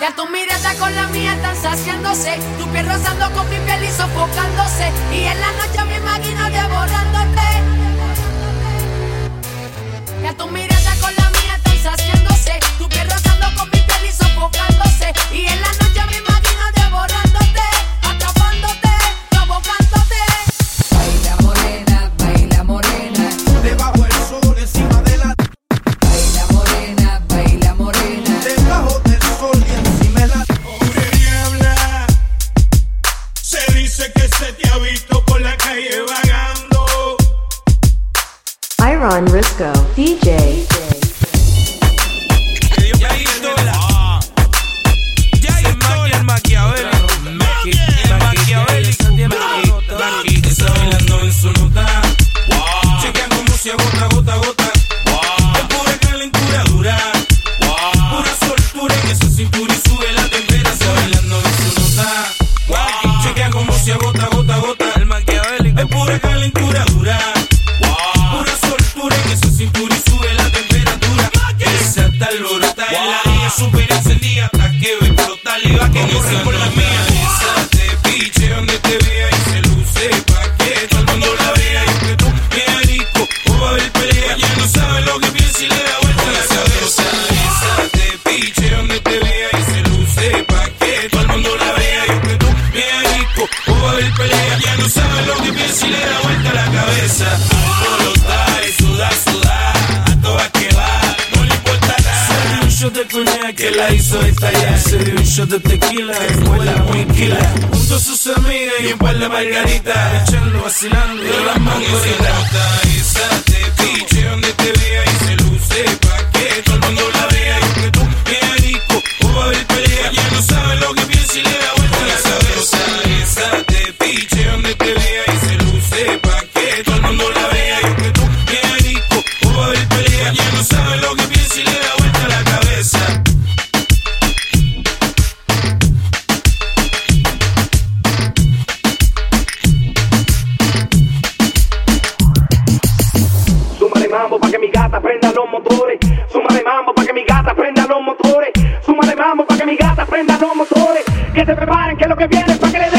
Ya tu mirada con la mía están saciándose. Tu piel rozando con mi piel y sofocándose. Y en la noche me imagino devorándote. Ya tu mirada con la mía están saciándose. Tu piel rozando con mi piel y sofocándose. Y en la noche me imagino devorándote. que se te ha visto por la calle vagando. Iron Risco, DJ. DJ. que la hizo estallar Se dio un shot de tequila, fue la muiquila Junto a sus amigas y un par de margaritas Echando, vacilando, y las mangoritas motores. Suma de mambo para que mi gata prenda los motores. Suma de mambo para que mi gata prenda los motores. Que se preparen que lo que viene para que le den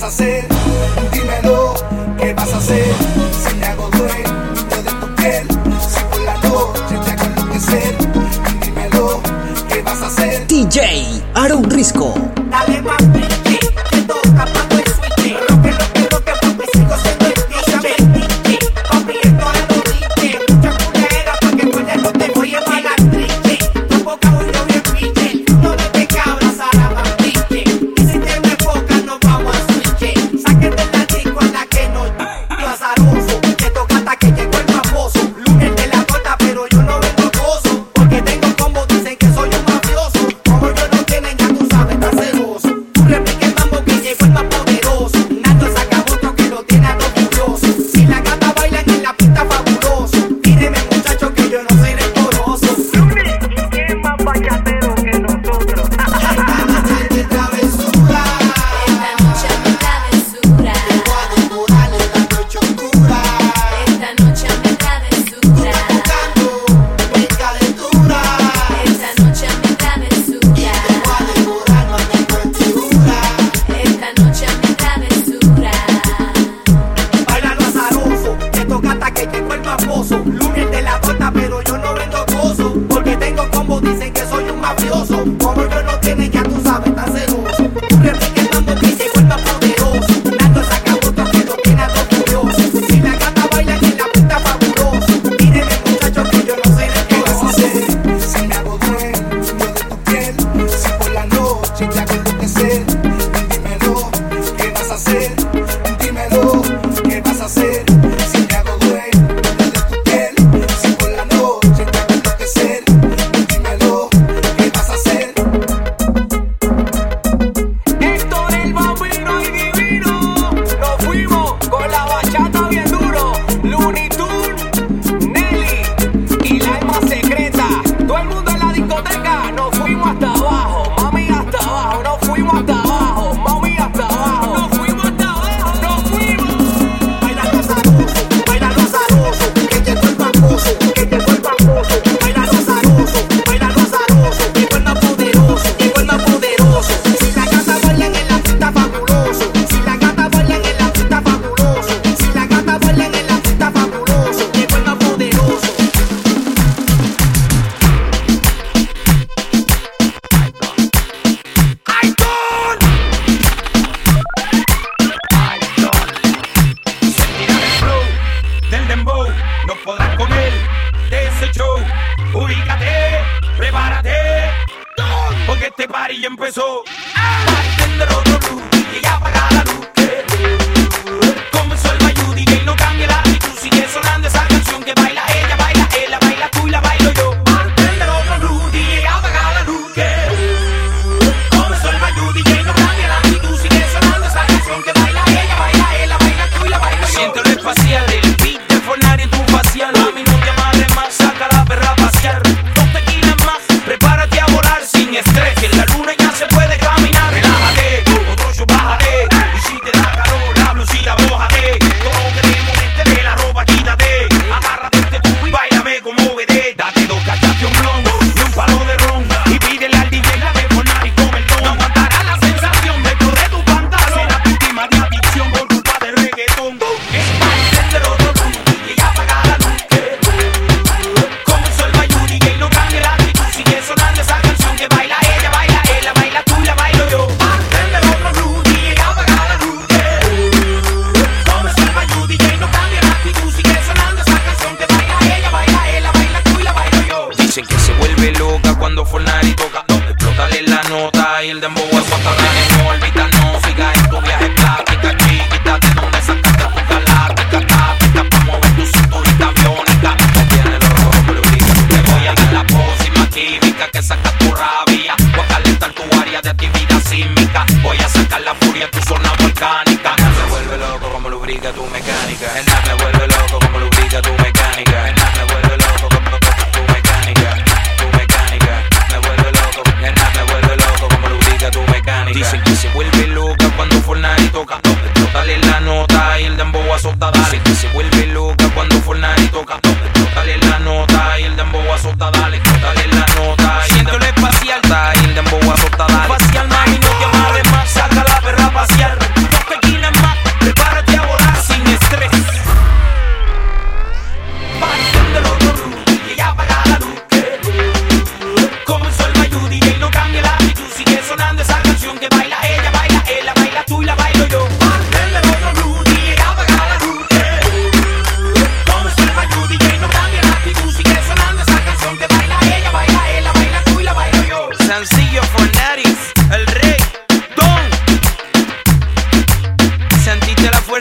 vas a? that give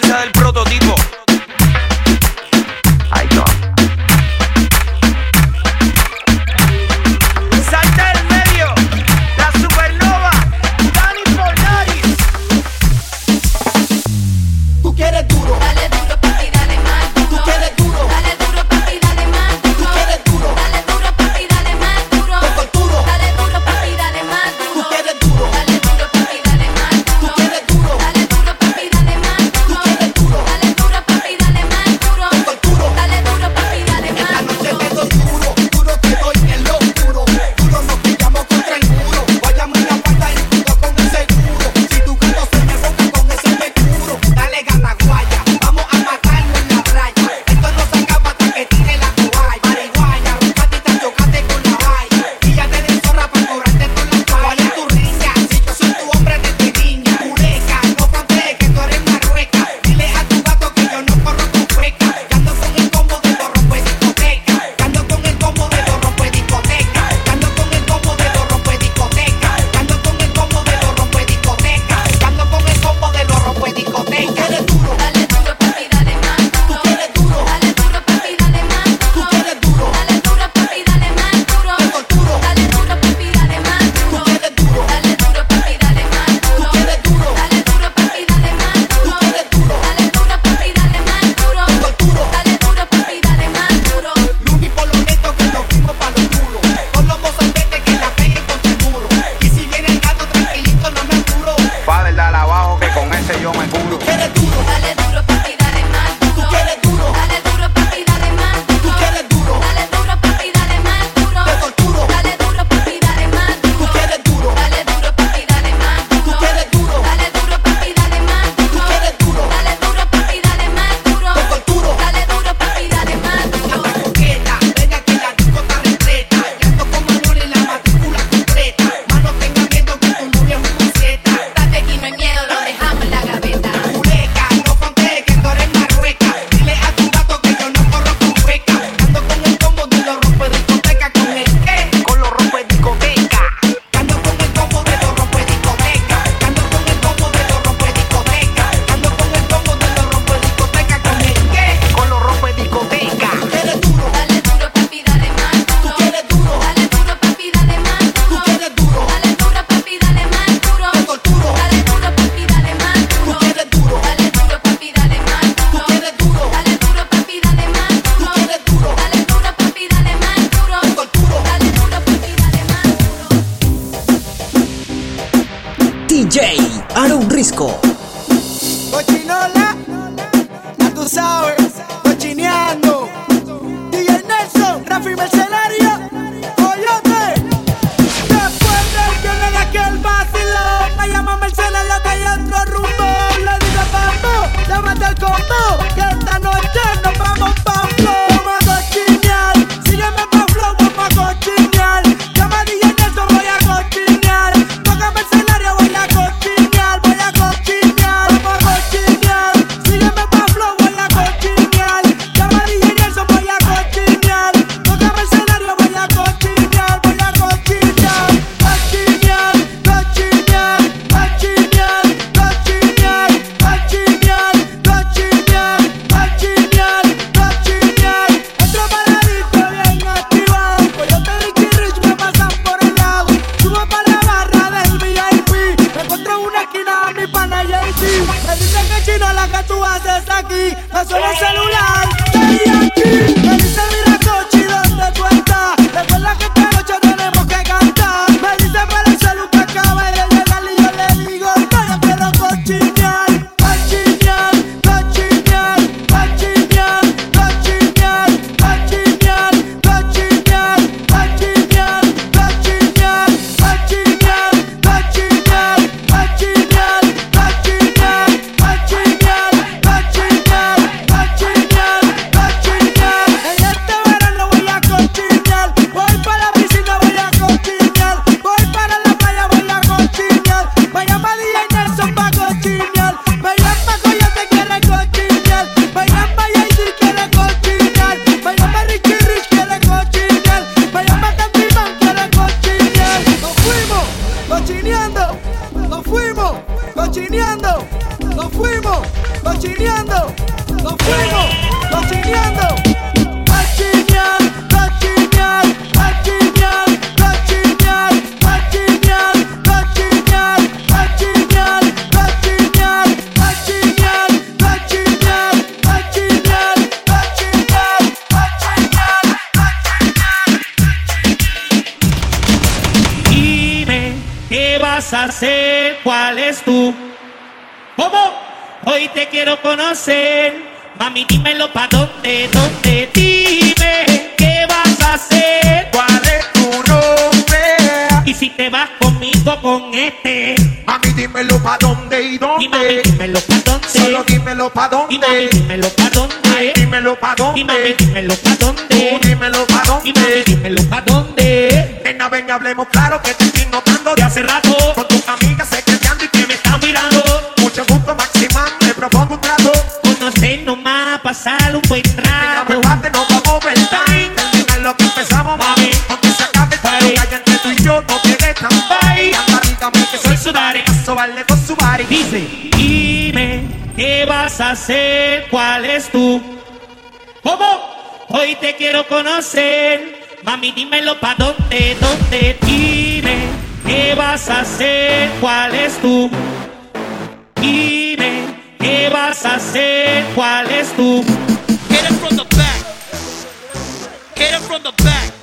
fecha del prototipo. Disco. Pasó el celular, de aquí. Hoy te quiero conocer. Mami, dímelo pa' dónde, dónde. Dime, ¿qué vas a hacer? ¿Cuál es tu nombre? Y si te vas conmigo con este. Mami, dímelo pa' dónde y Y mami, dónde. dímelo pa' dónde. Solo dímelo pa' Y mami, dónde. dímelo pa' dónde. Dímelo pa' Y mami, dónde. dímelo pa' dónde. Tú dímelo pa' Y mami, dónde. dímelo pa' dónde. Nena, ven, hablemos claro que te estoy notando De hace rato, Con tus amigas secreteando y pasar un buen rato. prepárate, no vamos a time. Lo que empezamos, mami. Aunque se acabe que hay entre tú y yo, no te dejan bye. Anda, dígame que soy sudare. Paso vale con su body. Dice, dime, ¿qué vas a hacer? ¿Cuál es tu? ¿Cómo? Hoy te quiero conocer. Mami, dímelo pa' dónde, dónde. Dime, ¿qué vas a hacer? ¿Cuál es tu? Dime, ¿qué vas a hacer? ¿Cuál es tu? Hit it from the back. Hit it from the back.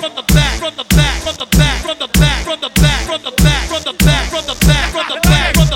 The back. From the back. From the back. From the back. From the back. From the back. From the back. From the back. From the back. From the back.